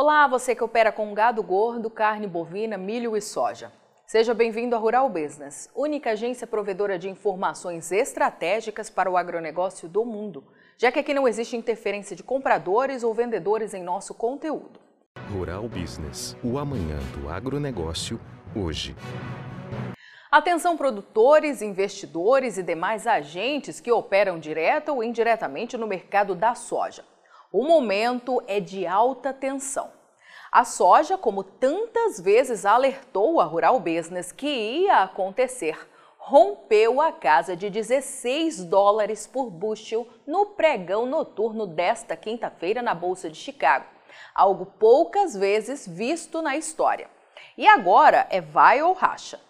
Olá, você que opera com gado gordo, carne bovina, milho e soja. Seja bem-vindo à Rural Business, única agência provedora de informações estratégicas para o agronegócio do mundo, já que aqui não existe interferência de compradores ou vendedores em nosso conteúdo. Rural Business, o amanhã do agronegócio, hoje. Atenção produtores, investidores e demais agentes que operam direta ou indiretamente no mercado da soja. O momento é de alta tensão. A soja, como tantas vezes alertou a Rural Business que ia acontecer, rompeu a casa de 16 dólares por bushel no pregão noturno desta quinta-feira na Bolsa de Chicago, algo poucas vezes visto na história. E agora é vai ou racha.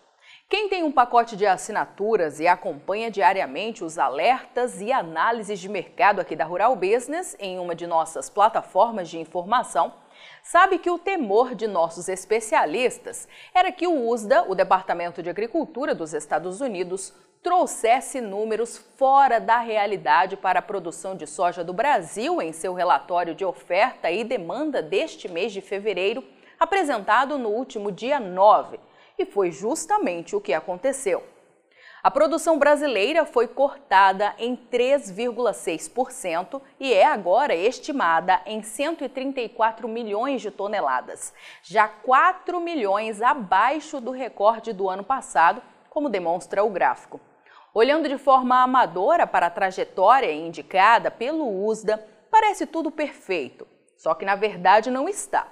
Quem tem um pacote de assinaturas e acompanha diariamente os alertas e análises de mercado aqui da Rural Business em uma de nossas plataformas de informação, sabe que o temor de nossos especialistas era que o USDA, o Departamento de Agricultura dos Estados Unidos, trouxesse números fora da realidade para a produção de soja do Brasil em seu relatório de oferta e demanda deste mês de fevereiro, apresentado no último dia 9 e foi justamente o que aconteceu. A produção brasileira foi cortada em 3,6% e é agora estimada em 134 milhões de toneladas, já 4 milhões abaixo do recorde do ano passado, como demonstra o gráfico. Olhando de forma amadora para a trajetória indicada pelo USDA, parece tudo perfeito, só que na verdade não está.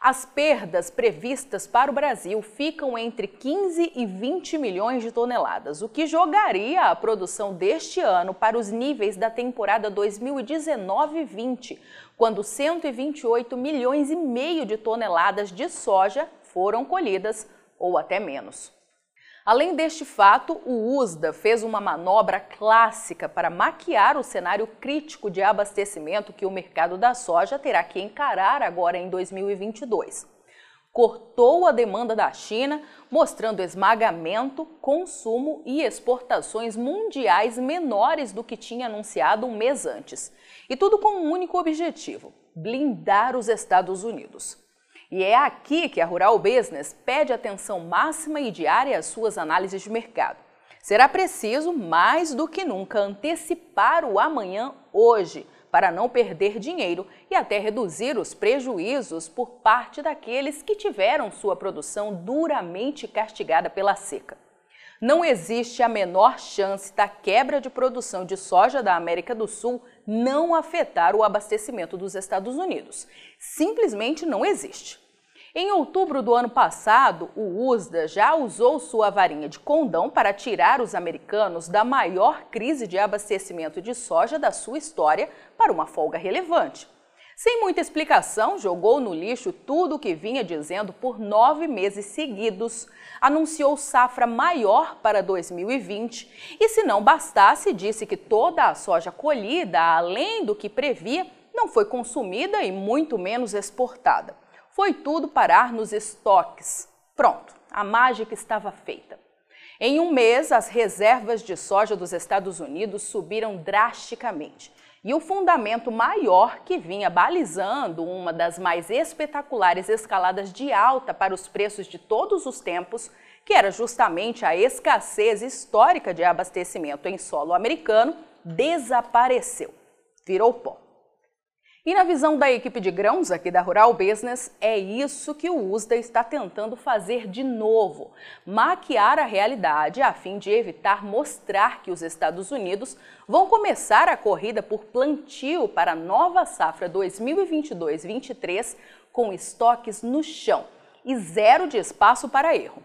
As perdas previstas para o Brasil ficam entre 15 e 20 milhões de toneladas, o que jogaria a produção deste ano para os níveis da temporada 2019-20, quando 128 milhões e meio de toneladas de soja foram colhidas ou até menos. Além deste fato, o USDA fez uma manobra clássica para maquiar o cenário crítico de abastecimento que o mercado da soja terá que encarar agora em 2022. Cortou a demanda da China, mostrando esmagamento, consumo e exportações mundiais menores do que tinha anunciado um mês antes. E tudo com um único objetivo: blindar os Estados Unidos. E é aqui que a Rural Business pede atenção máxima e diária às suas análises de mercado. Será preciso, mais do que nunca, antecipar o amanhã hoje para não perder dinheiro e até reduzir os prejuízos por parte daqueles que tiveram sua produção duramente castigada pela seca. Não existe a menor chance da quebra de produção de soja da América do Sul não afetar o abastecimento dos Estados Unidos. Simplesmente não existe. Em outubro do ano passado, o USDA já usou sua varinha de condão para tirar os americanos da maior crise de abastecimento de soja da sua história para uma folga relevante. Sem muita explicação, jogou no lixo tudo o que vinha dizendo por nove meses seguidos, anunciou safra maior para 2020 e, se não bastasse, disse que toda a soja colhida, além do que previa, não foi consumida e muito menos exportada. Foi tudo parar nos estoques. Pronto, a mágica estava feita. Em um mês, as reservas de soja dos Estados Unidos subiram drasticamente e o fundamento maior que vinha balizando uma das mais espetaculares escaladas de alta para os preços de todos os tempos, que era justamente a escassez histórica de abastecimento em solo americano, desapareceu, virou pó. E na visão da equipe de grãos aqui da Rural Business, é isso que o USDA está tentando fazer de novo: maquiar a realidade a fim de evitar mostrar que os Estados Unidos vão começar a corrida por plantio para a nova safra 2022-23 com estoques no chão e zero de espaço para erro.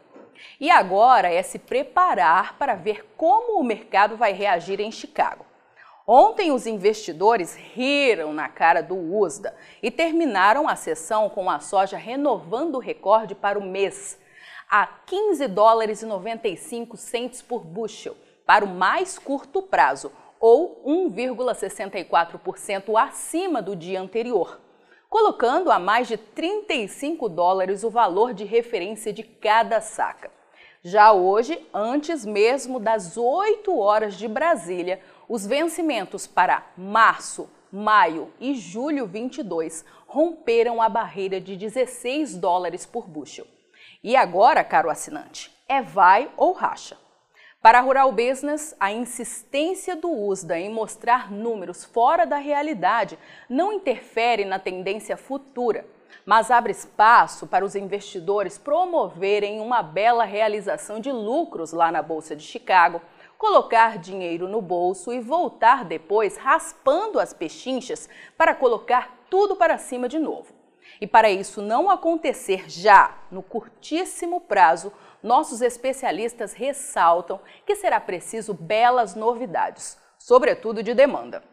E agora é se preparar para ver como o mercado vai reagir em Chicago. Ontem, os investidores riram na cara do USDA e terminaram a sessão com a soja renovando o recorde para o mês, a 15 dólares e 95 centes por bushel, para o mais curto prazo, ou 1,64% acima do dia anterior, colocando a mais de 35 dólares o valor de referência de cada saca. Já hoje, antes mesmo das 8 horas de Brasília, os vencimentos para março, maio e julho 22 romperam a barreira de 16 dólares por bushel. E agora, caro assinante, é vai ou racha. Para a Rural Business, a insistência do USDA em mostrar números fora da realidade não interfere na tendência futura, mas abre espaço para os investidores promoverem uma bela realização de lucros lá na Bolsa de Chicago, colocar dinheiro no bolso e voltar depois raspando as pechinchas para colocar tudo para cima de novo. E para isso não acontecer já no curtíssimo prazo, nossos especialistas ressaltam que será preciso belas novidades, sobretudo de demanda.